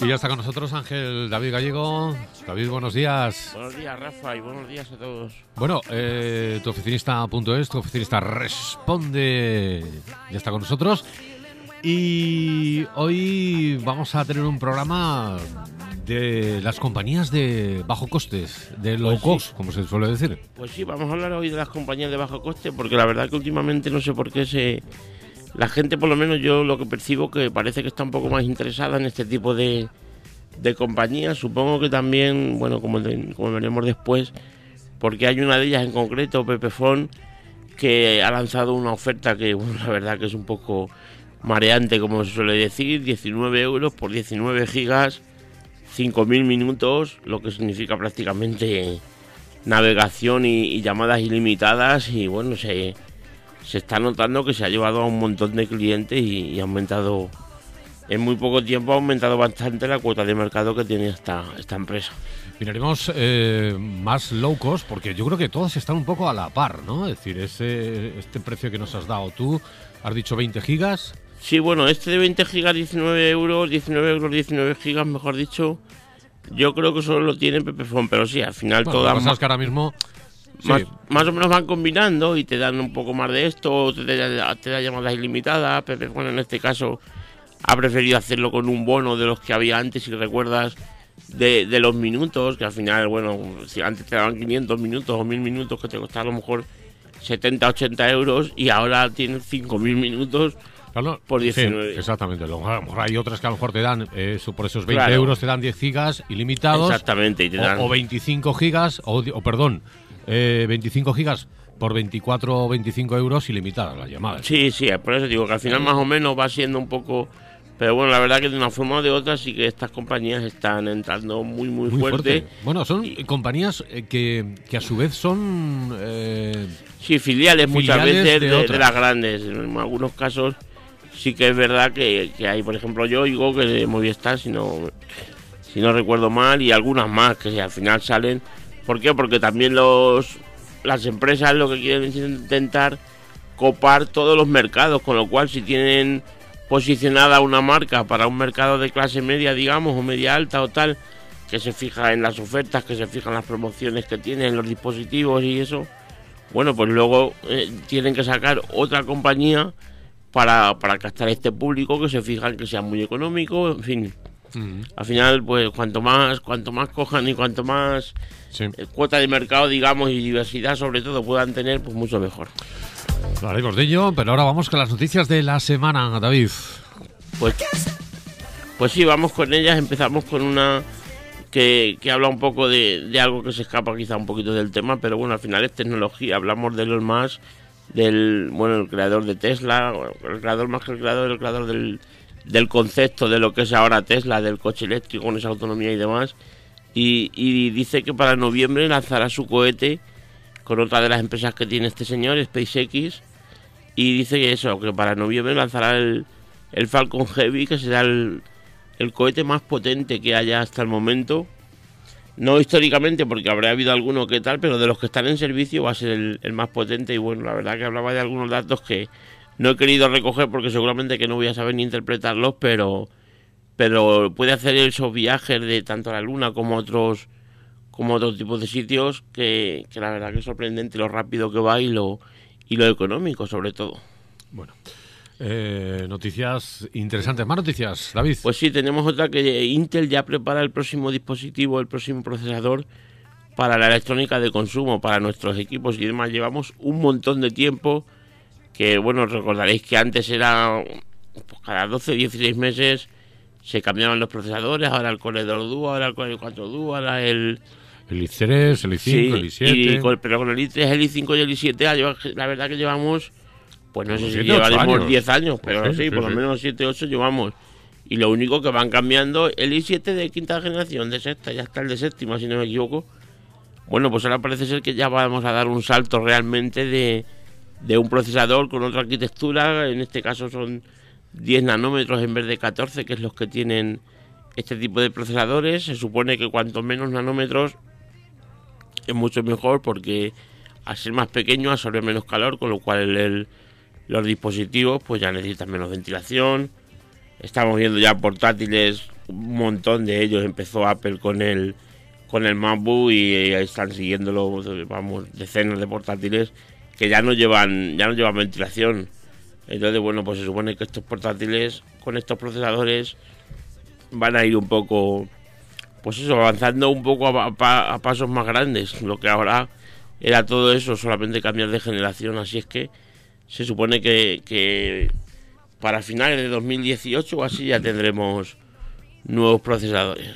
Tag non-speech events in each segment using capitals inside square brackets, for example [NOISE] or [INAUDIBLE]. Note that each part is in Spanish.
Y ya está con nosotros Ángel David Gallego. David, buenos días. Buenos días, Rafa, y buenos días a todos. Bueno, eh, tu oficinista.es, tu oficinista responde, ya está con nosotros. Y hoy vamos a tener un programa de las compañías de bajo costes, de low Pues sí. cost, como se suele decir. Pues sí, vamos a hablar hoy de las compañías de bajo coste, porque la verdad que últimamente no sé por qué se... La gente, por lo menos yo lo que percibo, que parece que está un poco más interesada en este tipo de, de compañías. Supongo que también, bueno, como, veremos después, porque hay una de ellas en concreto, Pepefon, que ha lanzado una oferta que, [LAUGHS] la verdad que es un poco mareante, como se suele decir, 19 euros por 19 gigas, 5.000 minutos, lo que significa prácticamente navegación y, y llamadas ilimitadas y bueno, se, se está notando que se ha llevado a un montón de clientes y, y ha aumentado, en muy poco tiempo ha aumentado bastante la cuota de mercado que tiene esta, esta empresa. Miraremos eh, más low cost, porque yo creo que todas están un poco a la par, ¿no? Es decir, ese, este precio que nos has dado tú, has dicho 20 gigas, Sí, bueno, este de 20 gigas, 19 euros, 19 euros, 19 gigas, mejor dicho, yo creo que solo lo tiene Pepefon, pero sí, al final Bueno, todas lo que pasa es que ahora mismo... sí, más, más o menos van combinando y te dan un poco más de esto, te, da- te da llamadas ilimitadas. Pepefon en este caso ha preferido hacerlo con un bono de los que había antes, si recuerdas, de, de los minutos, que al final, bueno, si antes te daban 500 minutos o 1000 minutos, que te costaba a lo mejor 70, 80 euros, y ahora tienes 5000 minutos claro, por sí, 19. exactamente. A lo mejor- hay otras que a lo mejor te dan, eh, por esos 20 Claro. euros te dan 10 gigas ilimitados. Exactamente, y te o- dan- O, 25 gigas, o, o perdón, eh, 25 gigas por 24 o 25 euros ilimitadas las llamadas. Sí, sí, por eso digo que al final más o menos va siendo un poco... Pero bueno, la verdad que de una forma o de otra sí que estas compañías están entrando muy, muy, Muy fuerte. Bueno, son compañías eh, que, que a su vez son... eh, Sí, filiales, muchas veces de de, de otras. las grandes. En algunos casos sí que es verdad que, que hay, por ejemplo, yo oigo que de Movistar, si no, si no recuerdo mal, y algunas más que al final salen. ¿Por qué? Porque también los las empresas lo que quieren es intentar copar todos los mercados, con lo cual si tienen posicionada una marca para un mercado de clase media, digamos, o media alta o tal, que se fija en las ofertas, que se fija en las promociones que tienen, los dispositivos y eso, bueno, pues luego eh, tienen que sacar otra compañía para, para captar este público que se fijan que sea muy económico, en fin. Mm, Al final, pues cuanto más, cuanto más cojan y cuanto más sí. eh, cuota de mercado, digamos, y diversidad sobre todo puedan tener, pues mucho mejor. Hablaremos de ello, pero ahora vamos con las noticias de la semana, David. Pues, pues sí, vamos con ellas. Empezamos con una que, que habla un poco de, de algo que se escapa quizá un poquito del tema, pero bueno, al final es tecnología. Hablamos de Elon Musk, del, bueno, el creador de Tesla, el creador más que el creador, el creador del, del concepto de lo que es ahora Tesla, del coche eléctrico con esa autonomía y demás. Y, dice que para noviembre lanzará su cohete con otra de las empresas que tiene este señor, SpaceX, y dice que eso, que para noviembre lanzará el, el Falcon Heavy, que será el, el cohete más potente que haya hasta el momento. No históricamente, porque habrá habido alguno que tal, pero de los que están en servicio va a ser el, el más potente. Y bueno, la verdad que hablaba de algunos datos que no he querido recoger porque seguramente que no voy a saber ni interpretarlos, pero, pero puede hacer esos viajes de tanto a la Luna como a otros como otros tipos de sitios que, que la verdad que es sorprendente lo rápido que va y lo, y lo económico sobre todo. Bueno, eh, noticias interesantes. Más noticias, David. Pues sí, tenemos otra que Intel ya prepara el próximo dispositivo, el próximo procesador para la electrónica de consumo, para nuestros equipos y demás. Llevamos un montón de tiempo que, bueno, recordaréis que antes era pues, cada 12, 16 meses se cambiaban los procesadores, ahora el Core 2 Duo, ahora el Core 4 Duo, ahora el... el i3, el i5, el Sí, i7. y con- pero con el i3, el i5 y el i7, ah, lleva- la verdad que llevamos, pues no sé si llevaremos años. 10 años, pero Sí, sí, sí, por lo menos 7, 8 llevamos. Y lo único que van cambiando, el i7 de quinta generación, de sexta, ya está el de séptima, si no me equivoco. Bueno, pues ahora parece ser que ya vamos a dar un salto realmente de, de un procesador con otra arquitectura, en este caso son 10 nanómetros en vez de 14, que es los que tienen este tipo de procesadores. Se supone que cuanto menos nanómetros es mucho mejor porque al ser más pequeño absorbe menos calor, con lo cual el- los dispositivos pues ya necesitan menos ventilación Estamos viendo ya portátiles, un montón de ellos. Empezó Apple con el con el MacBook y están siguiéndolo, vamos, decenas de portátiles que ya no llevan ya no llevan ventilación. Entonces, bueno, pues se supone que estos portátiles con estos procesadores van a ir un poco, pues eso, avanzando un poco a, pasos más grandes. Lo que ahora era todo eso, solamente cambiar de generación. Así es que se supone que, que para finales de 2018 o así ya tendremos nuevos procesadores.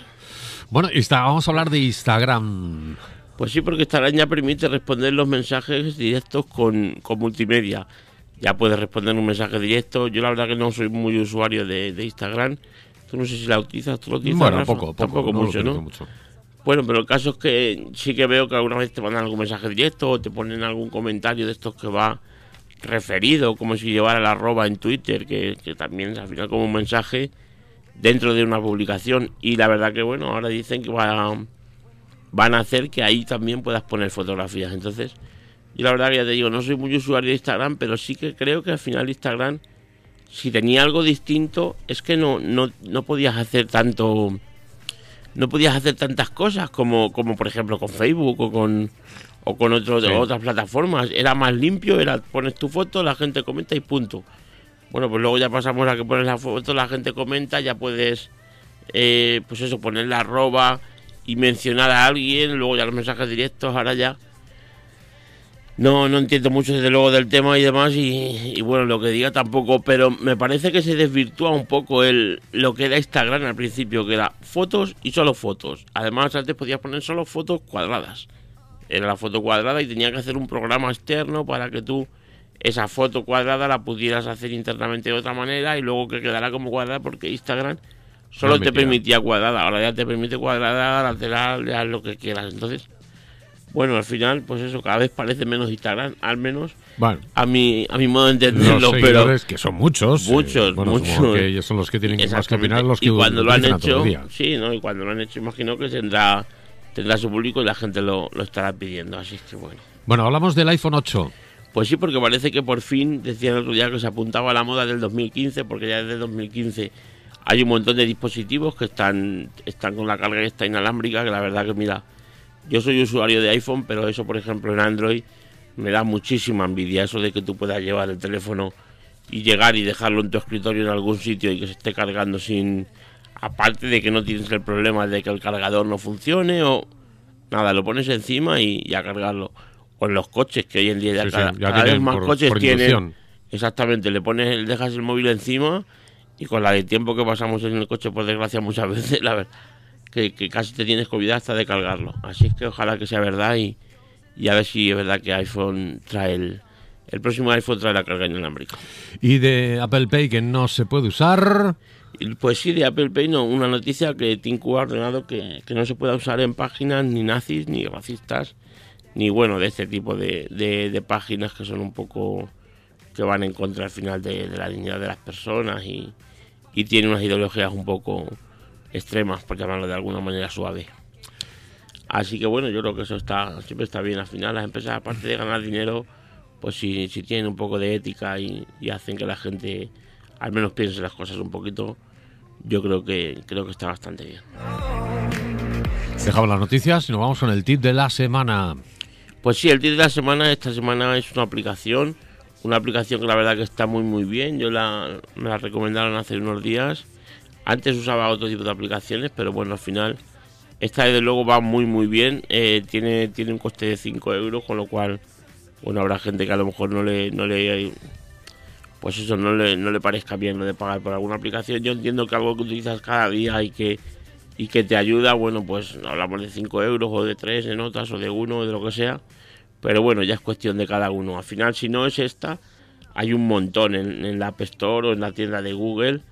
Bueno, vamos a hablar de Instagram. Pues sí, porque Instagram ya permite responder los mensajes directos con, multimedia. Ya puedes responder un mensaje directo. Yo la verdad que no soy muy usuario de, Instagram. Tú no sé si la utilizas, tú lo utilizas. Bueno, poco, poco, mucho, ¿no? Mucho. Bueno, pero el caso es que sí que veo que alguna vez te mandan algún mensaje directo o te ponen algún comentario de estos que va referido, como si llevara la arroba en Twitter, que, que también al final como un mensaje dentro de una publicación. Y la verdad que bueno, ahora dicen que van a hacer que ahí también puedas poner fotografías. Entonces, yo la verdad que ya te digo, no soy muy usuario de Instagram, pero sí que creo que al final Instagram, si tenía algo distinto, es que no, no, no podías hacer tanto. No podías hacer tantas cosas como, como por ejemplo con Facebook o con, o con otras plataformas. Era más limpio, era pones tu foto, la gente comenta y punto. Bueno, pues luego ya pasamos a que pones la foto, la gente comenta, ya puedes, eh, pues eso, poner la arroba y mencionar a alguien, luego ya los mensajes directos, ahora ya. No, no entiendo mucho desde luego del tema y demás y, bueno, lo que diga tampoco, pero me parece que se desvirtúa un poco el lo que era Instagram al principio, que era fotos y solo fotos. Además, antes podías poner solo fotos cuadradas. Era la foto cuadrada y tenía que hacer un programa externo para que tú esa foto cuadrada la pudieras hacer internamente de otra manera y luego que quedara como cuadrada porque Instagram solo te permitía cuadrada, ahora ya te permite cuadrada, lateral, ya lo que quieras. Entonces, bueno, al final, pues eso, cada vez parece menos Instagram, al menos a mi a mi modo de entenderlo, pero que son muchos, eh, muchos, muchos, que ellos son los que tienen más que opinar, los que y cuando lo han hecho, sí, no, y cuando lo han hecho, imagino que tendrá tendrá su público y la gente lo, lo estará pidiendo, así que bueno. Bueno, hablamos del iPhone 8. Pues sí, porque parece que por fin, decían el otro día que se apuntaba a la moda del 2015, porque ya desde 2015 hay un montón de dispositivos que están, están con la carga esta inalámbrica, que la verdad que mira, yo soy usuario de iPhone, pero eso por ejemplo en Android me da muchísima envidia, eso de que tú puedas llevar el teléfono y llegar y dejarlo en tu escritorio en algún sitio y que se esté cargando sin... Aparte de que no tienes el problema de que el cargador no funcione o... Nada, lo pones encima y a cargarlo o en los coches, que hoy en día ya, cada, vez más coches tienen. Exactamente, le pones, dejas el móvil encima y con la de tiempo que pasamos en el coche, por desgracia, muchas [LAUGHS] veces, la verdad, que, casi te tienes que olvidar hasta de cargarlo. Así es que ojalá que sea verdad y, y a ver si es verdad que iPhone trae el, el próximo iPhone trae la carga inalámbrica. ¿Y de Apple Pay que no se puede usar? Pues sí, de Apple Pay no. Una noticia que Tinku ha ordenado que, que no se pueda usar en páginas ni nazis ni racistas ni bueno de este tipo de, de, páginas que son un poco que van en contra al final de, la dignidad de las personas y, y tienen unas ideologías un poco extremas, por llamarlo de alguna manera suave. Así que bueno, yo creo que eso está siempre está bien. Al final las empresas, aparte de ganar dinero, pues si, si tienen un poco de ética y, y, hacen que la gente al menos piense las cosas un poquito, yo creo que creo que está bastante bien. Dejamos las noticias y nos vamos con el tip de la semana. Pues sí, el tip de la semana, esta semana es una aplicación, una aplicación que la verdad que está muy muy bien, yo la, me la recomendaron hace unos días, antes usaba otro tipo de aplicaciones, pero bueno, al final esta desde luego va muy muy bien, eh, tiene, tiene un coste de 5 euros, con lo cual, bueno, habrá gente que a lo mejor no le, no le pues eso no le, no le parezca bien lo de pagar por alguna aplicación. Yo entiendo que algo que utilizas cada día y que y que te ayuda, bueno, pues hablamos de 5 euros o de 3 en notas o de 1 o de lo que sea, pero bueno, ya es cuestión de cada uno. Al final, si no es esta, hay un montón en, la App Store o en la tienda de Google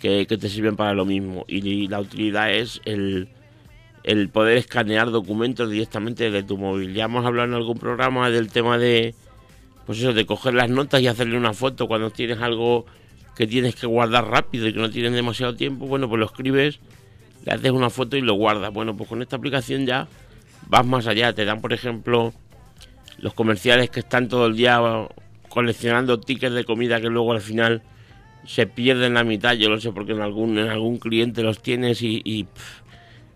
que, te sirven para lo mismo. Y, la utilidad es el, el poder escanear documentos directamente desde tu móvil. Ya hemos hablado en algún programa del tema de, pues eso, de coger las notas y hacerle una foto cuando tienes algo que tienes que guardar rápido y que no tienes demasiado tiempo. Bueno, pues lo escribes le haces una foto y lo guardas. Bueno, pues con esta aplicación ya vas más allá. Te dan, por ejemplo, los comerciales que están todo el día coleccionando tickets de comida que luego al final se pierden la mitad, yo lo sé porque en algún, en algún cliente los tienes y,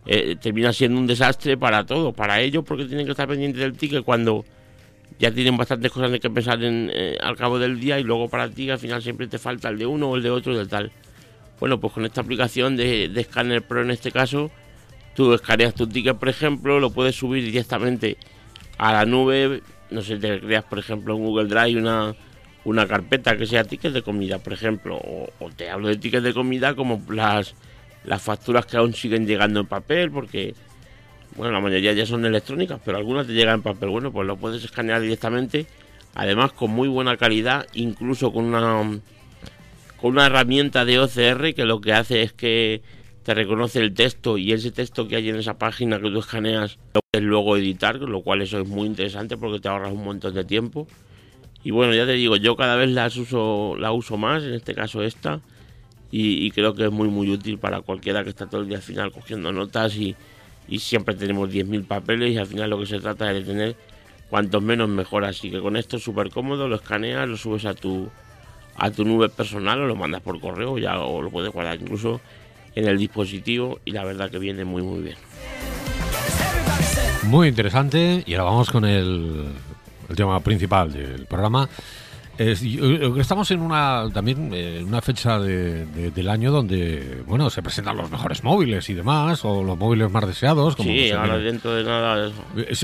eh, termina siendo un desastre para todos, para ellos porque tienen que estar pendientes del ticket cuando ya tienen bastantes cosas de que pensar en, eh, al cabo del día y luego para ti al final siempre te falta el de uno o el de otro y del tal. Bueno, pues con esta aplicación de, de Scanner Pro en este caso, tú escaneas tu ticket, por ejemplo, lo puedes subir directamente a la nube, no sé, te creas, por ejemplo, en Google Drive una, una carpeta que sea tickets de comida, por ejemplo, o, te hablo de tickets de comida como las, las facturas que aún siguen llegando en papel, porque, bueno, la mayoría ya son electrónicas, pero algunas te llegan en papel. Bueno, pues lo puedes escanear directamente, además con muy buena calidad, incluso con una, con una herramienta de OCR que lo que hace es que te reconoce el texto y ese texto que hay en esa página que tú escaneas lo puedes luego editar, lo cual eso es muy interesante porque te ahorras un montón de tiempo. Y bueno, ya te digo, yo cada vez las uso, la uso más, en este caso esta, y, creo que es muy muy útil para cualquiera que está todo el día al final cogiendo notas y, y siempre tenemos 10.000 papeles y al final lo que se trata es de tener cuantos menos mejor. Así que con esto es súper cómodo, lo escaneas, lo subes a tu, a tu nube personal o lo mandas por correo ya o lo puedes guardar incluso en el dispositivo y la verdad que viene muy muy bien. Muy interesante y ahora vamos con el, tema principal del programa. estamos en una también en una fecha del año donde bueno se presentan los mejores móviles y demás o los móviles más deseados. Como sí, ahora dentro de nada.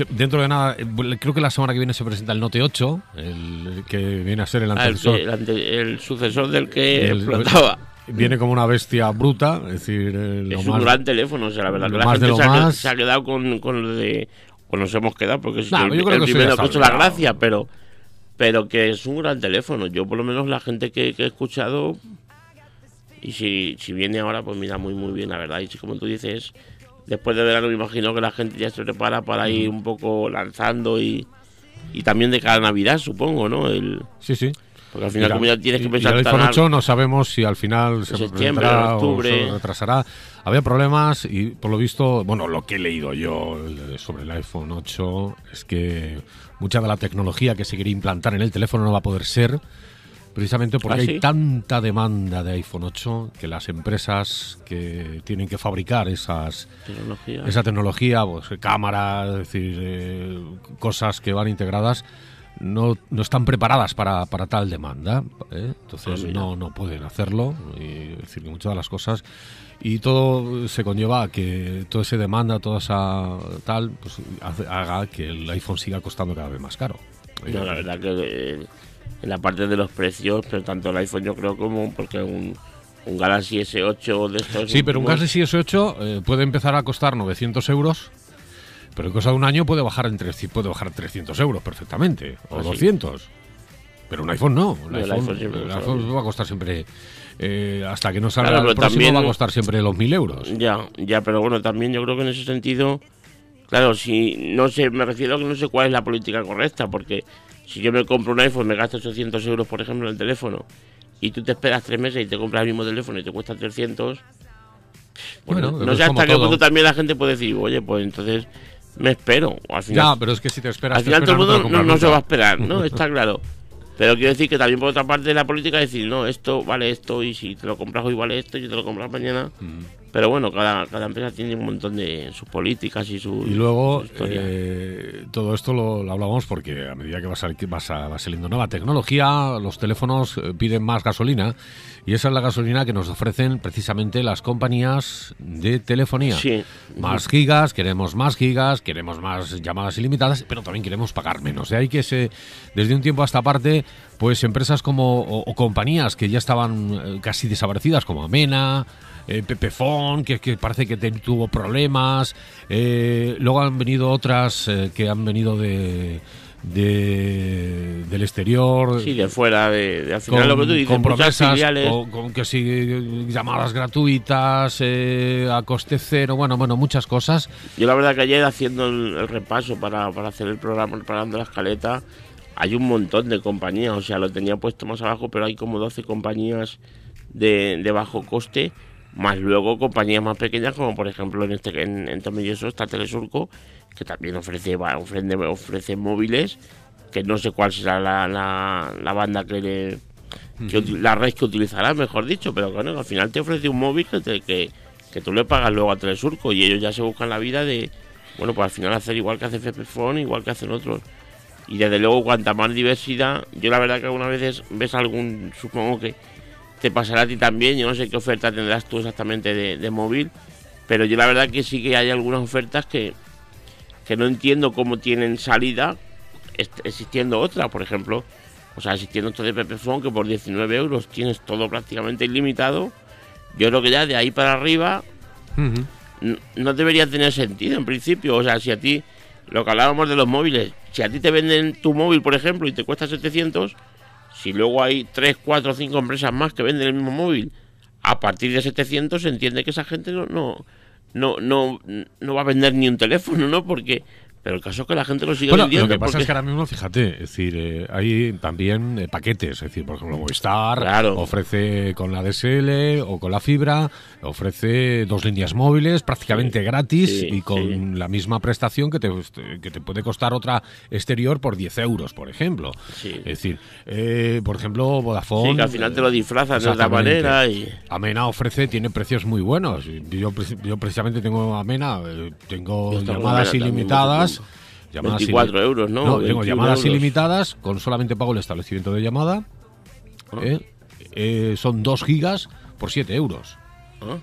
Dentro de nada, creo que la semana que viene se presenta el Note 8, el que viene a ser el ah, el, sucesor del que explotaba viene como una bestia bruta, es decir, eh, es un gran teléfono, o sea, la verdad que la gente se ha, se, ha, quedado con, con lo de o nos hemos quedado porque es el, el primero que ha hecho la gracia, pero pero que es un gran teléfono. Yo por lo menos la gente que, que he escuchado y si, si viene ahora pues mira muy muy bien, la verdad, y si como tú dices, después de verano me imagino que la gente ya se prepara para ir un poco lanzando y y también de cada Navidad, supongo, ¿no? El, sí, sí. Porque al final, como ya tienes que pensar. el iPhone 8 no sabemos si al final se presentará o se retrasará. Había problemas y por lo visto, bueno, lo que he leído yo sobre el iPhone 8 es que mucha de la tecnología que se quiere implantar en el teléfono no va a poder ser precisamente porque ¿Ah, hay tanta demanda de iPhone 8 que las empresas que tienen que fabricar esas esa tecnología, pues cámaras, es decir, eh, cosas que van integradas no, no están preparadas para, para tal demanda, ¿eh? entonces ah, no, no pueden hacerlo, y, decir, que muchas de las cosas, y todo se conlleva a que toda esa demanda, toda esa tal, pues haga que el iPhone siga costando cada vez más caro. la verdad que eh, en la parte de los precios, pero tanto el iPhone yo creo como porque un, un Galaxy S8 de estos... Sí, pero un Galaxy S8 eh, puede empezar a costar 900 euros pero en cosa de un año puede bajar, entre, puede bajar 300 euros perfectamente, o 200. Pues pero un iPhone no. Un iPhone, va a costar siempre, eh, hasta que no salga el próximo, va a costar siempre los 1000 euros. Ya, ya, pero bueno, también yo creo que en ese sentido, claro, si no sé, me refiero a que no sé cuál es la política correcta, porque si yo me compro un iPhone, me gasto 800 euros, por ejemplo, en el teléfono, y tú te esperas tres meses y te compras el mismo teléfono y te cuesta 300, bueno, no sé hasta qué punto también la gente puede decir, oye, pues entonces me espero. Al final, ya, pero es que si te esperas. Al final todo el mundo no, se va a esperar, ¿no? [LAUGHS] Está claro. Pero quiero decir que también por otra parte de la política decir, no, esto vale esto y si te lo compras hoy vale esto y si te lo compras mañana. Pero bueno, cada, cada empresa tiene un montón de sus políticas y su. Y luego, eh, todo esto lo, lo, hablamos porque a medida que va, va, va saliendo nueva tecnología, los teléfonos eh, piden más gasolina y esa es la gasolina que nos ofrecen precisamente las compañías de telefonía. Sí. Más gigas, queremos más gigas, queremos más llamadas ilimitadas, pero también queremos pagar menos. De ahí que se, desde un tiempo a esta parte, pues empresas como o, compañías que ya estaban eh, casi desaparecidas, como Amena, eh, Pepefon, que, que, parece que tuvo problemas. Eh, luego han venido otras eh, que han venido de de, del exterior. Sí, de fuera, de, al final lo que tú dices, con promesas, con, que sí, llamadas gratuitas, eh, a coste cero, bueno, bueno, muchas cosas. Yo la verdad que ayer haciendo el, repaso para, para, hacer el programa, preparando la escaleta, hay un montón de compañías, o sea, lo tenía puesto más abajo, pero hay como 12 compañías de, de bajo coste, más luego compañías más pequeñas, como por ejemplo en este en, en Tomelloso está Telesurco, que también ofrece, ofrece, ofrece móviles, que no sé cuál será la, la, banda que le, que la red que utilizarás, mejor dicho, pero bueno, al final te ofrece un móvil que, te- que, que tú le pagas luego a Telesurco y ellos ya se buscan la vida de, bueno, pues al final hacer igual que hace Fepefon, igual que hacen otros. Y desde luego, cuanta más diversidad, yo la verdad que algunas veces ves algún, supongo que te pasará a ti también, yo no sé qué oferta tendrás tú exactamente de, de móvil, pero yo la verdad que sí que hay algunas ofertas que, que no entiendo cómo tienen salida existiendo otra, por ejemplo, o sea, existiendo esto de Pepefon que por 19 euros tienes todo prácticamente ilimitado, yo creo que ya de ahí para arriba no debería tener sentido en principio. O sea, si a ti, lo que hablábamos de los móviles, si a ti te venden tu móvil, por ejemplo, y te cuesta 700, si luego hay 3, 4, 5 empresas más que venden el mismo móvil, a partir de 700 se entiende que esa gente no, no, no, no, no va a vender ni un teléfono, ¿no? Porque, pero el caso es que la gente lo sigue Bueno, vendiendo. lo que pasa porque- es que ahora mismo, fíjate, es decir, eh, hay también eh, paquetes, es decir, por ejemplo, Movistar Claro. ofrece con la DSL o con la fibra, ofrece dos líneas móviles prácticamente gratis sí, y con sí. la misma prestación que te, que te puede costar otra exterior por 10 euros, por ejemplo. Es decir, eh, por ejemplo, Vodafone... Sí, que al final te lo disfrazan de otra manera y... Amena ofrece, tiene precios muy buenos. Yo, yo precisamente tengo Amena, eh, tengo llamadas Amena ilimitadas. Llamadas 24 euros, ¿no? tengo 21 llamadas euros. ilimitadas, con solamente pago el establecimiento de llamada. Ah. ¿eh? Eh, son 2 gigas por 7 euros. ¿Ah?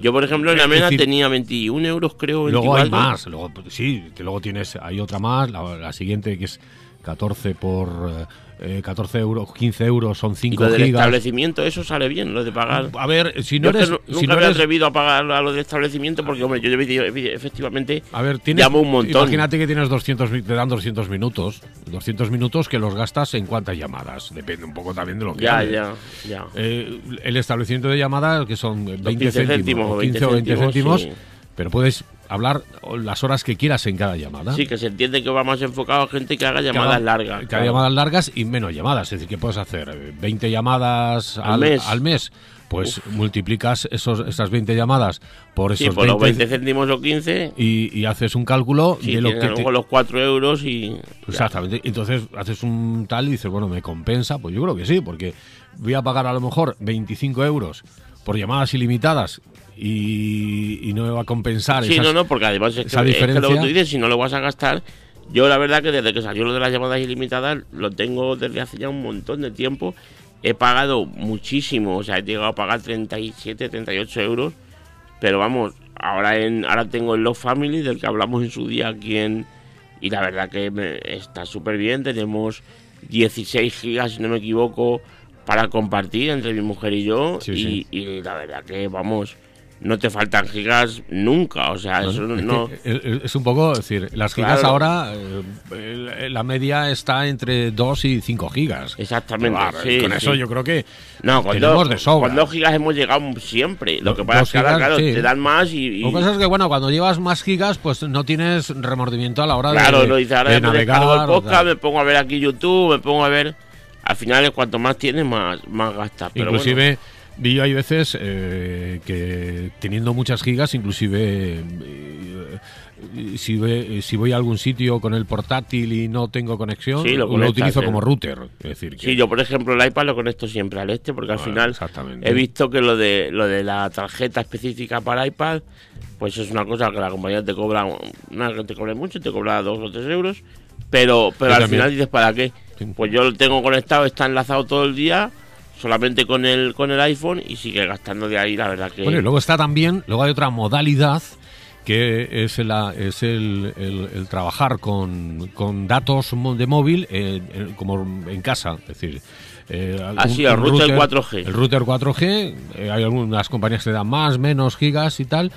Yo, por ejemplo, en Es Amena decir, tenía 21 euros, creo. 24. Luego hay más, luego, sí, que luego tienes, hay otra más, la, la siguiente que es 14 por eh, 14 euros, 15 euros son Y 5 lo del gigas. establecimiento, eso sale bien, lo de pagar. A ver, si Yo no es eres, que si nunca no me he eres- atrevido a pagar a lo del establecimiento porque, hombre, yo, yo- yo- efectivamente A ver, tienes, llamo un montón. Imagínate que tienes 200, mi- te dan 200 minutos. 200 minutos que los gastas en cuántas llamadas. Depende un poco también de lo que Ya, ya, ya. Eh, el establecimiento de llamadas, que son 20 15 céntimos, céntimos o o 15 20 o 20 céntimos, céntimos, sí. pero puedes hablar las horas que quieras en cada llamada. Sí, que se entiende que va más enfocado a gente que haga llamadas largas. Que claro. haga llamadas largas y menos llamadas. Es decir, que puedes hacer eh, 20 llamadas Al al, mes. al mes. Pues multiplicas esos, esas 20 llamadas por Sí, esos los 20, 20 céntimos o 15, y, y haces un cálculo sí, de lo que te, los 4 euros y... Exactamente. Entonces haces un tal y dices, bueno, ¿me compensa? Pues yo creo que sí, porque voy a pagar a lo mejor 25 euros por llamadas ilimitadas y, y no me va a compensar Sí, esas- no, no, porque además es que, esa es que lo que diferencia. tú dices, si no lo vas a gastar, yo la verdad que desde que salió lo de las llamadas ilimitadas, lo tengo desde hace ya un montón de tiempo. He pagado muchísimo, o sea, he llegado a pagar 37, 38 euros, pero vamos, ahora en ahora tengo el Love Family, del que hablamos en su día aquí en... Y la verdad que me- está súper bien, tenemos 16 gigas, si no me equivoco, para compartir entre mi mujer y yo, Sí, y, sí. y la verdad que, vamos, no te faltan gigas nunca, o sea, eso Es no... que, es un poco, es decir, las gigas Claro. ahora, eh, la media está entre 2 y 5 gigas. Exactamente, sí, con sí. eso yo creo que No, con tenemos dos, de sobra. con dos gigas hemos llegado siempre. Lo que pasa es que ahora, claro, sí. te dan más y... y- Lo que pasa es que, bueno, cuando llevas más gigas, pues no tienes remordimiento a la hora claro, de, no dice, ahora de me descargo el navegar. o podcast, me pongo a ver aquí YouTube, me pongo a ver... Al final, cuanto más tienes, más, más gastas. Pero inclusive bueno, vi yo hay veces eh, que teniendo muchas gigas, inclusive eh, si, ve- si voy a algún sitio con el portátil y no tengo conexión, Sí, lo utilizo ¿eh? como router. Es decir, que Sí, yo por ejemplo el iPad lo conecto siempre al este porque al final he visto que lo de lo de la tarjeta específica para iPad pues es una cosa que la compañía te cobra, no te cobre mucho, te cobra dos o tres euros, pero pero Yo al también. final dices ¿para qué? Sí. Pues yo lo tengo conectado, está enlazado todo el día solamente con el con el iPhone y sigue gastando de ahí la verdad que Bueno, y luego está también, luego hay otra modalidad que es, la, es el, el- el trabajar con, con datos de móvil eh, en- como en casa, es decir... eh, Ah, sí, el router 4G. El router 4G, eh, hay algunas compañías que dan más, menos gigas y tal.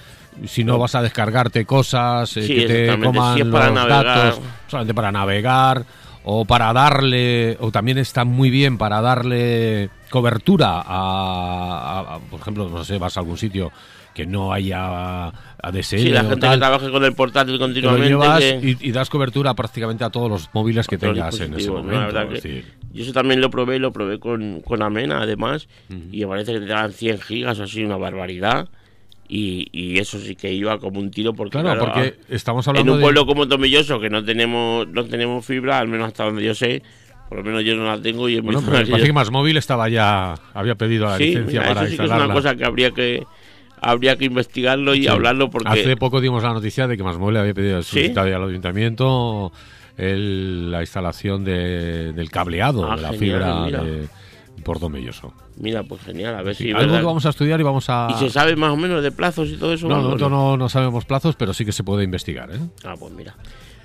Si no vas a descargarte cosas eh, Sí, que te coman Si es para los navegar. datos, solamente para navegar o para darle, o también está muy bien para darle cobertura a, a- a- por ejemplo, no sé, vas a algún sitio que no haya ADSL Sí, la gente tal, que trabaje con el portátil continuamente que- y, y das cobertura prácticamente a todos los móviles que tengas en ese momento. Es que- Yo eso también lo probé, lo probé con, con Amena además, y me parece que te daban 100 gigas o así, una barbaridad. Y, y eso sí que iba como un tiro porque, claro, claro, porque estamos en hablando un de... pueblo como Tomilloso, que no tenemos, no tenemos fibra, al menos hasta donde yo sé, Por lo menos yo no la tengo y en Bueno, pero me parece que Más Móvil estaba ya, había pedido la Sí, licencia mira, para eso sí que es una cosa que habría que habría que investigarlo y Sí. hablarlo porque Hace poco dimos la noticia de que Más Móvil había pedido ya al ayuntamiento el- la instalación de- del cableado Ah, de la genial, fibra de Porto Melloso. mira, pues genial, a ver Sí, si algo verdad. que vamos a estudiar y vamos a... y se sabe más o menos de plazos y todo eso. No, nosotros no, no sabemos plazos, pero sí que se puede investigar. ¿eh? Ah, pues mira.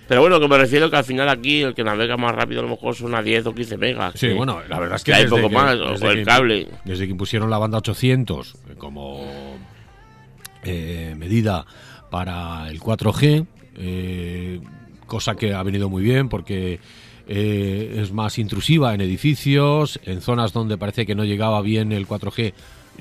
Pero bueno, que me refiero que al final aquí el que navega más rápido a lo mejor son a 10 o 15 megas. Sí, bueno, la verdad es que, que hay poco que- más, o el que- cable. Desde que impusieron la banda 800 eh, como eh, medida para el 4G, eh, cosa que ha venido muy bien porque eh, es más intrusiva en edificios, en zonas donde parece que no llegaba bien el 4G.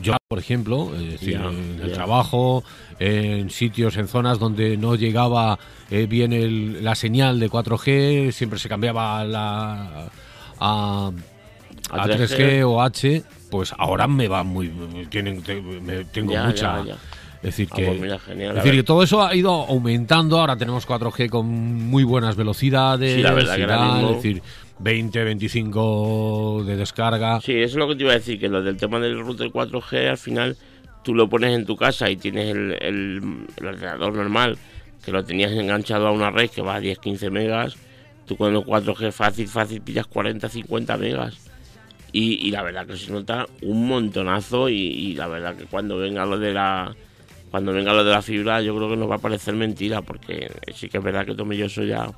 Yo, por ejemplo, es decir, Ya, en el trabajo, en sitios, en zonas donde no llegaba eh, bien el- la señal de 4G, siempre se cambiaba la, a, A a 3G 3G o H, pues ahora me va muy. Tienen, te- me- tengo mucha. Ya, ya. Es decir, Ah, que, pues mira, genial, es la decir, que todo eso ha ido aumentando. Ahora tenemos 4G con muy buenas velocidades. Sí, la verdad y que ahora tal, mismo- Es decir, 20, 25 de descarga. Sí, eso es lo que te iba a decir, que lo del tema del router 4G al final tú lo pones en tu casa y tienes el, el, el ordenador normal, que lo tenías enganchado a una red que va a 10, 15 megas, tú con el 4G fácil, fácil pillas 40, 50 megas. Y, y la verdad que se nota un montonazo y, y la verdad que cuando venga lo de la cuando venga lo de la fibra yo creo que nos va a parecer mentira porque sí que es verdad que Tomelloso ya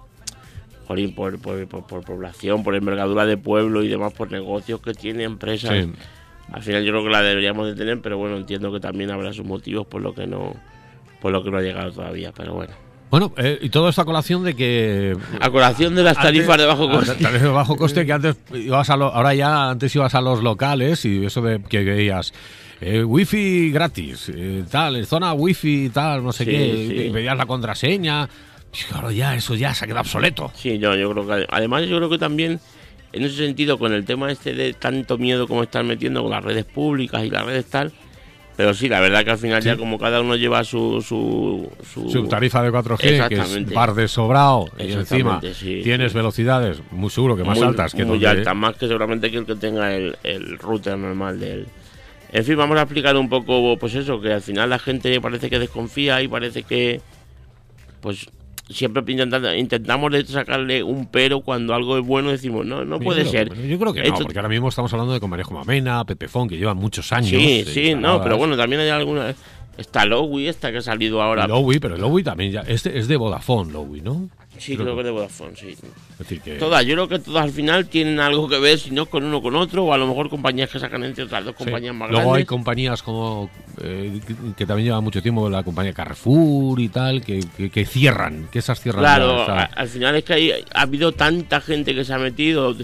jolín, por, por, por, por población, por envergadura de pueblo y demás, por negocios que tiene, empresas. Sí. Al final yo creo que la deberíamos de tener, pero bueno, entiendo que también habrá sus motivos por lo que no por lo que no ha llegado todavía, pero bueno. Bueno, eh, y todo esta colación de que. A colación de las tarifas Antes- de bajo coste. tarifas de bajo coste que antes ibas a lo- ahora ya antes ibas a los locales y eso de que veías eh, wifi gratis, eh, tal, zona wifi tal, no sé Sí, qué, sí. y veías la contraseña. Y claro, ya eso ya se ha quedado obsoleto. Sí, yo, yo creo que además yo creo que también en ese sentido con el tema este de tanto miedo como están metiendo con las redes públicas y las redes tal, pero sí, la verdad que al final ya como cada uno lleva su su, su, Su tarifa de 4G, que es Exactamente. par de sobrado, y encima sí, tienes sí. velocidades muy seguro que más muy, altas que muy donde- altas, más que seguramente que el que tenga el, el router normal de él. En fin, vamos a explicar un poco, pues eso, que al final la gente parece que desconfía y parece que, pues siempre intentamos sacarle un pero cuando algo es bueno decimos, no, no Yo puede creo- ser. Yo creo que no, Esto- porque ahora mismo estamos hablando de compañías como Amena, Pepefon, que llevan muchos años. Sí, sí, no, pero bueno, también hay alguna... Está Lowy, esta que ha salido ahora. Lowy, pero Lowy también ya. Este es de Vodafone, Lowy, ¿no? Sí, creo que es de Vodafone, sí. Es decir, que. Todas, yo creo que todas al final tienen algo que ver, si no con uno con otro, o a lo mejor compañías que sacan entre otras dos sí. compañías más Luego hay grandes. compañías como. eh, que, que también llevan mucho tiempo, la compañía Carrefour y tal, que, que- que cierran, que esas cierran. Claro, ya, o sea, a- al final es que hay- ha habido tanta gente que se ha metido.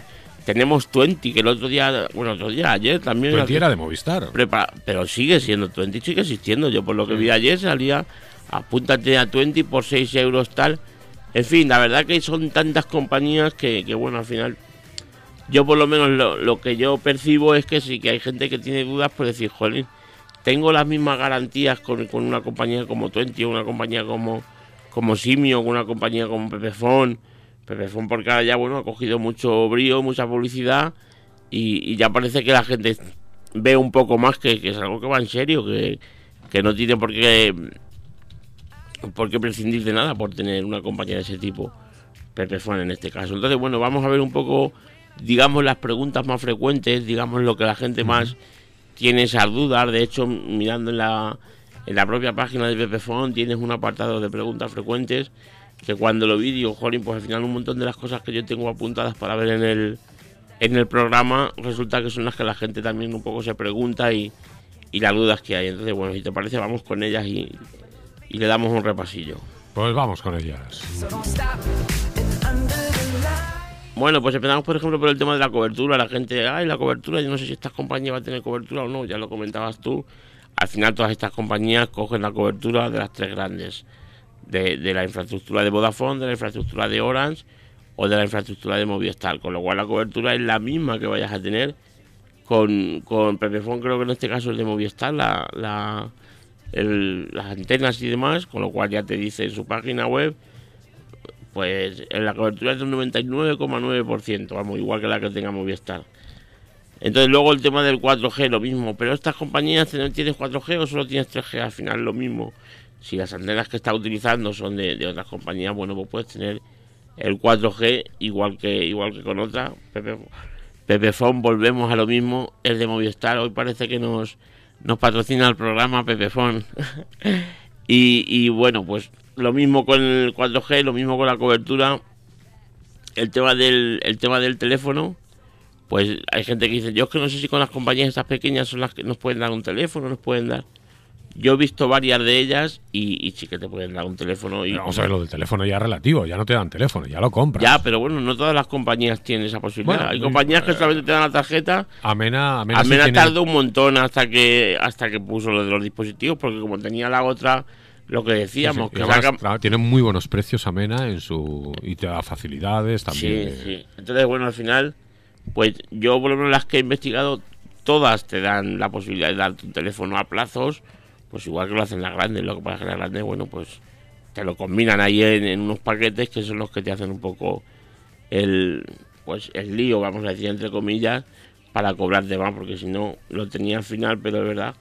Tenemos Twenty, que el otro día, bueno, el otro día, ayer también. Twenty era de Movistar. Pero sigue siendo Twenty, sigue existiendo. Yo por lo que vi ayer salía, apúntate a Twenty por 6 euros tal. En fin, la verdad que son tantas compañías que, que, bueno, al final, yo por lo menos lo, que yo percibo es que sí que hay gente que tiene dudas por decir, jolín, tengo las mismas garantías con, con una compañía como Twenty una compañía como, como Simio una compañía como Pepefon. Pepefon porque ahora ya, bueno, ha cogido mucho brío, mucha publicidad y, y ya parece que la gente ve un poco más que, que es algo que va en serio, que, que no tiene por qué, por qué prescindir de nada por tener una compañía de ese tipo, Pepefon en este caso. Entonces, bueno, vamos a ver un poco, digamos, las preguntas más frecuentes, digamos, lo que la gente más tiene esas dudas. De hecho, mirando en la, en la propia página de Pepefon tienes un apartado de preguntas frecuentes que cuando lo vi digo, jolín, pues al final un montón de las cosas que yo tengo apuntadas para ver en el, en el programa resulta que son las que la gente también un poco se pregunta y, y las dudas que hay. Entonces, bueno, si te parece, vamos con ellas y, y le damos un repasillo. Pues vamos con ellas. Bueno, pues empezamos, por ejemplo, por el tema de la cobertura. La gente, ay, la cobertura, yo no sé si esta compañía va a tener cobertura o no, ya lo comentabas tú. Al final, todas estas compañías cogen la cobertura de las tres grandes: de, de la infraestructura de Vodafone, de la infraestructura de Orange o de la infraestructura de Movistar. Con lo cual, la cobertura es la misma que vayas a tener con, con Pepefon, creo que en este caso es de Movistar, la, la, el- las antenas y demás. Con lo cual, ya te dice en su página web pues en la cobertura es de un 99,9%, vamos, igual que la que tenga Movistar. Entonces luego el tema del 4G, lo mismo, pero estas compañías no tienes 4G o solo tienes 3G, al final lo mismo. Si las antenas que estás utilizando son de, otras compañías, bueno, pues puedes tener el 4G igual que igual que con otra. Pepe, Pepefon, volvemos a lo mismo, el de Movistar, hoy parece que nos, nos patrocina el programa Pepefon. y, y bueno, pues lo mismo con el 4G, lo mismo con la cobertura. El tema del, el tema del teléfono, pues hay gente que dice, yo es que no sé si con las compañías estas pequeñas son las que nos pueden dar un teléfono, nos pueden dar. Yo he visto varias de ellas y, y sí que te pueden dar un teléfono. Y, vamos a ver, lo del teléfono ya es relativo, ya no te dan teléfono, ya lo compras. ya, pero bueno, no todas las compañías tienen esa posibilidad. Bueno, Hay compañías que solamente te dan la tarjeta. Amena, Amena, sí tiene- tardó un montón hasta que hasta que puso lo de los dispositivos, porque como tenía la otra, lo que sí, sí, decíamos, y que tiene muy buenos precios Amena en su y te da facilidades también. Sí, sí. Entonces, bueno, al final, pues yo por lo menos las que he investigado, todas te dan la posibilidad de dar tu teléfono a plazos, pues igual que lo hacen las grandes. Lo que pasa es que las grandes, bueno, pues te lo combinan ahí en, unos paquetes que son los que te hacen un poco el pues el lío, vamos a decir, entre comillas, para cobrar de más, porque si no, lo tenía al final, pero de verdad,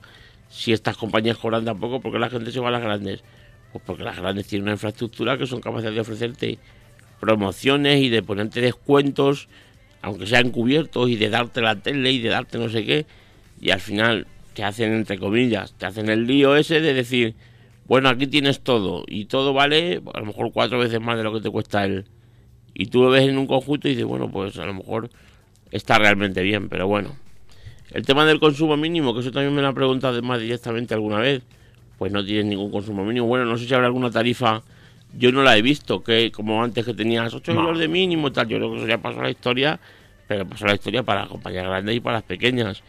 si estas compañías cobran tampoco, porque la gente se va a las grandes? Pues porque las grandes tienen una infraestructura que son capaces de ofrecerte promociones y de ponerte descuentos, aunque sean cubiertos, y de darte la tele y de darte no sé qué, y al final te hacen, entre comillas, te hacen el lío ese de decir, bueno, aquí tienes todo, y todo vale a lo mejor cuatro veces más de lo que te cuesta el... Y tú lo ves en un conjunto y dices, bueno, pues a lo mejor está realmente bien, pero bueno. El tema del consumo mínimo, que eso también me lo han preguntado más directamente alguna vez, pues no tienes ningún consumo mínimo. Bueno, no sé si habrá alguna tarifa, yo no la he visto, que como antes que tenías 8 No. euros de mínimo tal, yo creo que eso ya pasó a la historia, pero pasó a la historia para las compañías grandes y para las pequeñas.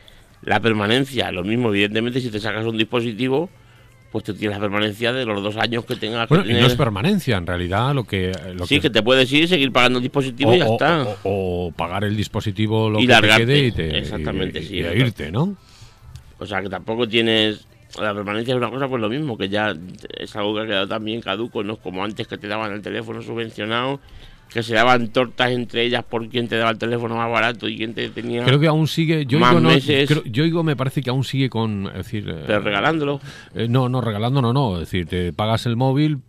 La permanencia, lo mismo, evidentemente, si te sacas un dispositivo, pues tú tienes la permanencia de los dos años que tengas Bueno, que y no tener. es permanencia, en realidad lo que... Lo sí, que te puedes ir, seguir pagando el dispositivo o, y ya o- está. o- o pagar el dispositivo lo Y que te largarte. quede y, te, Exactamente, y- sí, y irte, ¿no? O sea, que tampoco tienes... La permanencia es una cosa, pues lo mismo, que ya es algo que ha quedado también caduco, no es como antes que te daban el teléfono subvencionado, que se daban tortas entre ellas por quién te daba el teléfono más barato y quién te tenía... Creo que aún sigue. Yo Más digo, no, meses. creo- yo digo, me parece que aún sigue con. Es decir, eh, Pero regalándolo. eh, no, no, regalando, no, no. Es decir, te pagas el móvil,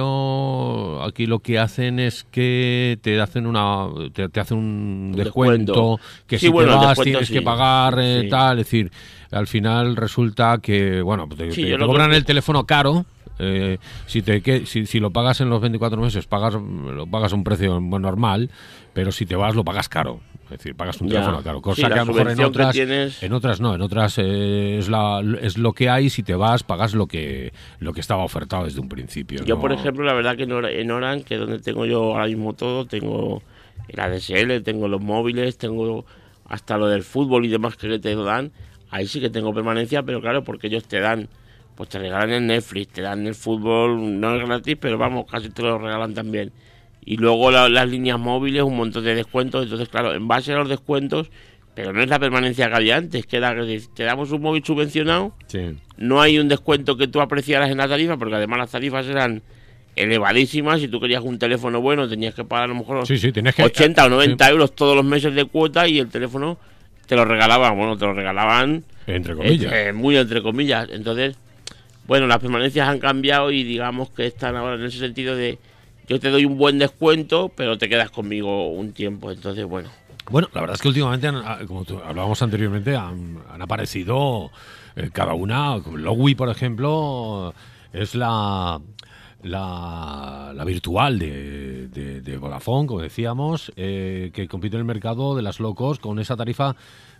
pero aquí lo que hacen es que te hacen una. Te, te hacen un descuento, descuento. que Sí, si bueno, te vas tienes sí, que pagar eh, sí. tal. Es decir, al final resulta que, bueno, pues te, cobran que- el teléfono caro. Eh, si, te, que- si, si lo pagas en los 24 meses, pagas lo pagas a un precio normal, pero si te vas, lo pagas caro. Es decir, pagas un Ya. teléfono caro. Cosa Sí, que a lo mejor en otras, tienes- en otras no, en otras eh, es, la, es lo que hay. Si te vas, pagas lo que, lo que estaba ofertado desde un principio. Yo, ¿no? por ejemplo, la verdad que en Ora- en Oran, que es donde tengo yo ahora mismo todo, tengo el ADSL, tengo los móviles, tengo hasta lo del fútbol y demás que te dan, ahí sí que tengo permanencia, pero claro, porque ellos te dan, pues te regalan el Netflix, te dan el fútbol, no es gratis, pero vamos, casi te lo regalan también. Y luego la- las líneas móviles, un montón de descuentos, entonces claro, en base a los descuentos, pero no es la permanencia que había antes, que era que te damos un móvil subvencionado, Sí. no hay un descuento que tú apreciaras en la tarifa, porque además las tarifas eran elevadísimas. Si tú querías un teléfono bueno, tenías que pagar a lo mejor Sí, sí, tienes que. 80 o 90 sí, euros todos los meses de cuota y el teléfono te lo regalaban. Bueno, te lo regalaban entre comillas. eh, eh, muy entre comillas. Entonces, bueno, las permanencias han cambiado y digamos que están ahora en ese sentido de yo te doy un buen descuento, pero te quedas conmigo un tiempo. Entonces, bueno. Bueno, la verdad es que últimamente, ah, como hablábamos anteriormente, han, aparecido eh, cada una. Lowy, por ejemplo, es la. La, la virtual de, de, de Vodafone, como decíamos, eh, que compite en el mercado de las locos con esa tarifa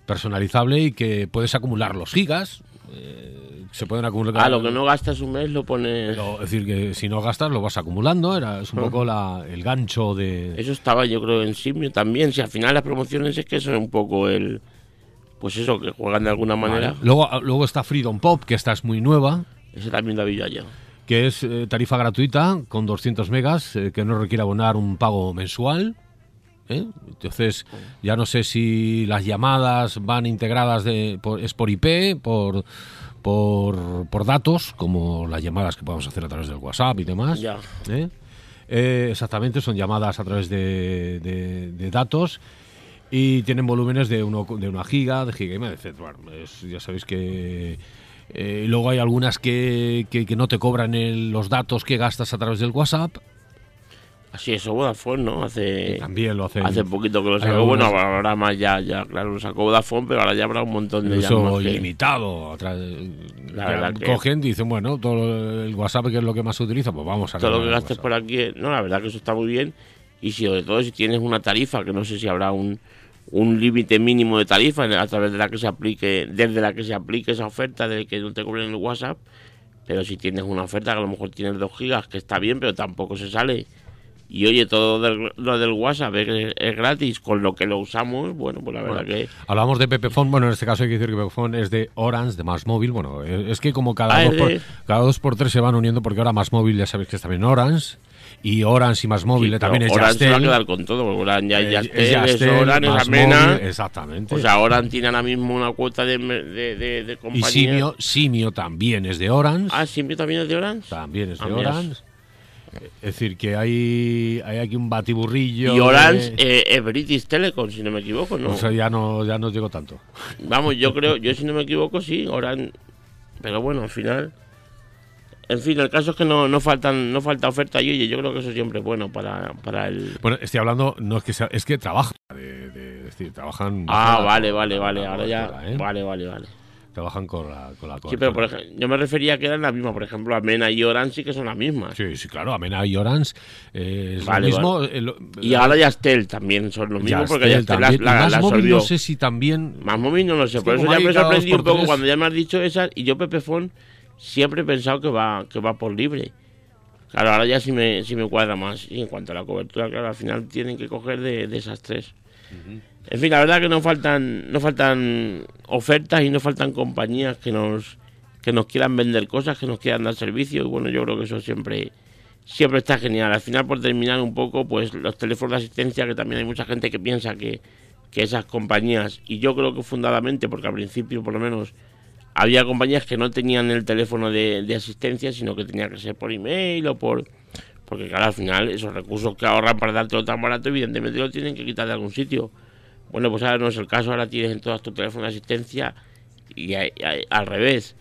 personalizable y que puedes acumular los gigas. eh, se pueden acumular. Ah, lo que no gastas un mes lo pones. Es decir, que si no gastas, lo vas acumulando. Era, es un poco la, el gancho de. Eso estaba yo creo en Simio también. Si al final las promociones es que son un poco el... Pues eso, que juegan de alguna manera. Vale. Luego, luego está Freedom Pop, que esta es muy nueva. Ese también lo vi yo ayer. que es eh, tarifa gratuita con 200 megas, eh, que no requiere abonar un pago mensual. ¿eh? Entonces, ya no sé si las llamadas van integradas, de, por, es por IP, por, por, por datos, como las llamadas que podemos hacer a través del WhatsApp y demás. Ya. ¿eh? Eh, exactamente, son llamadas a través de, de- de datos y tienen volúmenes de, uno, de una giga, de giga y media, etc. Bueno, es- ya sabéis que... eh, luego hay algunas que, que- que no te cobran el- los datos que gastas a través del WhatsApp. Así eso, Vodafone, ¿no? Hace, También lo hacen. hace poquito que lo sacó. Bueno, ahora más ya, ya, claro, lo sacó Vodafone, pero ahora ya habrá un montón de que- ilimitado. Otra- La verdad que- cogen, dicen, bueno, todo el WhatsApp que es lo que más se utiliza, pues vamos a todo lo que gastes por aquí, no, la verdad que eso está muy bien. Y si, sobre todo si tienes una tarifa, que no sé si habrá un, un límite mínimo de tarifa a través de la que se aplique, desde la que se aplique esa oferta de que no te cobren el WhatsApp. Pero si tienes una oferta que a lo mejor tienes 2 gigas, que está bien, pero tampoco se sale. Y oye, todo del- lo del WhatsApp es, es gratis, con lo que lo usamos, bueno, pues la verdad que... Hablamos de Pepephone, bueno, en este caso hay que decir que Pepephone es de Orange, de Más Móvil. Bueno, es que como cada, Ah, dos, por, cada dos por tres se van uniendo, porque ahora Más Móvil ya sabéis que es también Orange, y Orange y Más Móvil sí, eh, también es Orange se va a Yastel. quedar con todo, porque Orange ya es Eh, Yastel, es es Yastel, Orange, es Más Amena... Móvil, exactamente. Pues ahora tiene ahora mismo una cuota de, de, de, de y compañía. Simio, Simio también es de Orange. Ah, Simio también es de Orange. También es de Ah. Orange. Es decir, que hay, hay aquí un batiburrillo. Y Orange de- eh, es British Telecom, si no me equivoco, ¿no? O sea, ya no, ya no digo tanto. Vamos, yo creo, yo si no me equivoco, sí, Orange. Pero bueno, al final. En fin, el caso es que no, no faltan no falta oferta y oye, yo creo que eso siempre es bueno para, para el. Bueno, estoy hablando, no es que sea, es que trabajan. de- de- es decir, trabajan. Ah, la- vale, vale, vale. Ahora ya. ¿eh? Vale, vale, vale. Trabajan con la, con la Sí, pero por ejemplo, yo me refería a que eran las mismas. Por ejemplo, Amena y Orange sí que son las mismas. Sí, sí, claro, Amena y Orange eh, es Vale, lo mismo. eh, lo- Y ahora Yastel también son los mismos porque Yastel Yastel las la, la Más móvil absorbió. no sé si también. Más móvil no lo sé, Es por eso ya me sorprendí un poco tres- cuando ya me has dicho esas y yo Pepefon siempre he pensado que va que va por libre. Claro, ahora ya sí me, sí me cuadra más. Y en cuanto a la cobertura, claro, al final tienen que coger de, de esas tres. En fin, la verdad que no faltan no faltan ofertas y no faltan compañías que nos que nos quieran vender cosas, que nos quieran dar servicio y bueno, yo creo que eso siempre siempre está genial. Al final, por terminar un poco, pues los teléfonos de asistencia, que también hay mucha gente que piensa que, que esas compañías, y yo creo que fundadamente, porque al principio por lo menos había compañías que no tenían el teléfono de, de asistencia, sino que tenía que ser por email o por... Porque claro, al final esos recursos que ahorran para dártelo tan barato, evidentemente lo tienen que quitar de algún sitio. Bueno, pues ahora no es el caso, ahora tienes en todas tus teléfonos de asistencia y, a- al revés.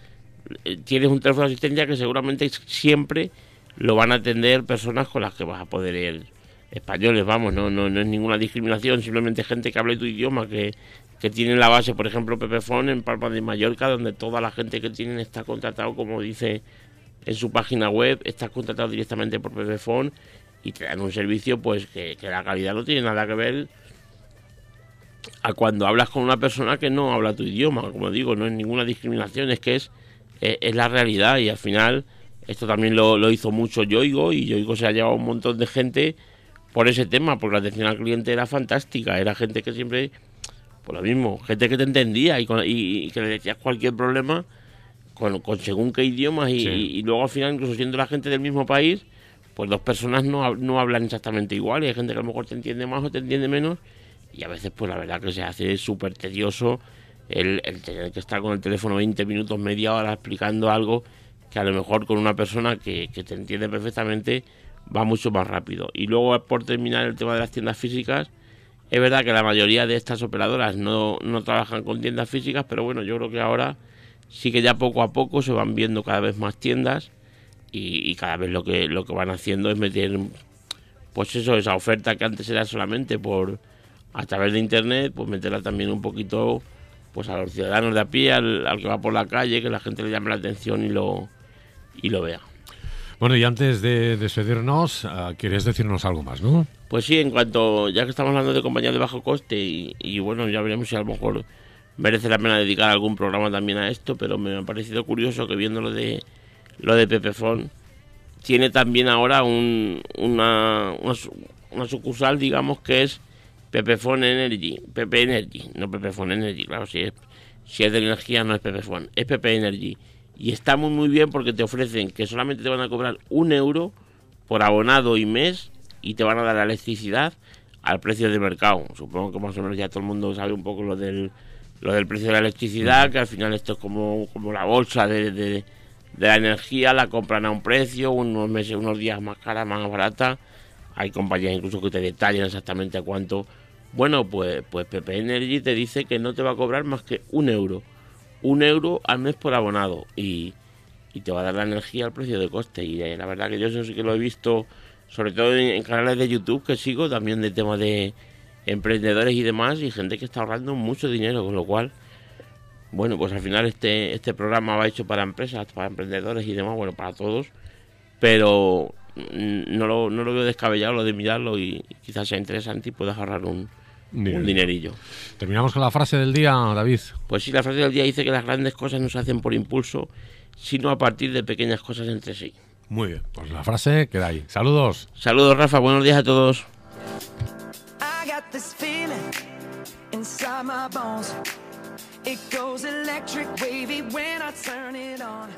Eh, Tienes un teléfono de asistencia que seguramente siempre lo van a atender personas con las que vas a poder ir españoles, vamos, no, no, no es ninguna discriminación, simplemente gente que habla tu idioma, que, que tiene la base, por ejemplo, Pepefon en Palma de Mallorca, donde toda la gente que tienen está contratado, como dice en su página web, está contratado directamente por Pepefon y te dan un servicio pues que la calidad no tiene nada que ver a cuando hablas con una persona que no habla tu idioma, como digo, no es ninguna discriminación, es que es, es, es la realidad y al final esto también lo, lo hizo mucho Yoigo y Yoigo se ha llevado un montón de gente por ese tema, porque la atención al cliente era fantástica, era gente que siempre, por lo mismo, gente que te entendía y, con- y- y que le decías cualquier problema con, con según qué idiomas y, Sí. y luego al final, incluso siendo la gente del mismo país, pues dos personas no, no hablan exactamente igual y hay gente que a lo mejor te entiende más o te entiende menos y a veces pues la verdad que se hace súper tedioso el, tener que estar con el teléfono 20 minutos, media hora explicando algo que a lo mejor con una persona que, que te entiende perfectamente va mucho más rápido. Y luego por terminar el tema de las tiendas físicas, es verdad que la mayoría de estas operadoras no, no trabajan con tiendas físicas, pero bueno, yo creo que ahora sí que ya poco a poco se van viendo cada vez más tiendas y, y cada vez lo que, lo que van haciendo es meter, pues eso, esa oferta que antes era solamente por a través de internet, pues meterla también un poquito pues a los ciudadanos de a pie, al, al que va por la calle, que la gente le llame la atención y lo, y lo vea. Bueno, y antes de despedirnos, ah, querías decirnos algo más, ¿no? Pues sí, en cuanto, ya que estamos hablando de compañías de bajo coste y, y bueno, ya veremos si a lo mejor merece la pena dedicar algún programa también a esto, pero me ha parecido curioso que viendo lo de lo de Pepefon tiene también ahora un, una, una, una sucursal, digamos, que es Pepefon Energy, Pepe Energy, no Pepefon Energy, claro, si es, si es de energía no es Pepefon, es Pepe Energy. Y está muy muy bien porque te ofrecen que solamente te van a cobrar un euro por abonado y mes y te van a dar la electricidad al precio de mercado. Supongo que más o menos ya todo el mundo sabe un poco lo del, lo del precio de la electricidad, que al final esto es como, como la bolsa de, de- de la energía, la compran a un precio, unos meses, unos días más cara, más barata. hay compañías incluso que te detallan exactamente a cuánto. Bueno, pues, pues PP Energy te dice que no te va a cobrar más que un euro. Un euro al mes por abonado. Y, y te va a dar la energía al precio de coste. Y eh, la verdad que yo eso sí que lo he visto, sobre todo en, canales de YouTube que sigo, también de temas de emprendedores y demás, y gente que está ahorrando mucho dinero, con lo cual, bueno, pues al final este, este programa va hecho para empresas, para emprendedores y demás, bueno, para todos, pero no lo, no lo veo descabellado lo de mirarlo y quizás sea interesante y puedas ahorrar un, un dinerillo. Terminamos con la frase del día, David. Pues sí, la frase del día dice que las grandes cosas no se hacen por impulso, sino a partir de pequeñas cosas entre sí. Muy bien, pues la frase queda ahí. Saludos. Saludos, Rafa. Buenos días a todos. It goes electric wavy when I turn it on.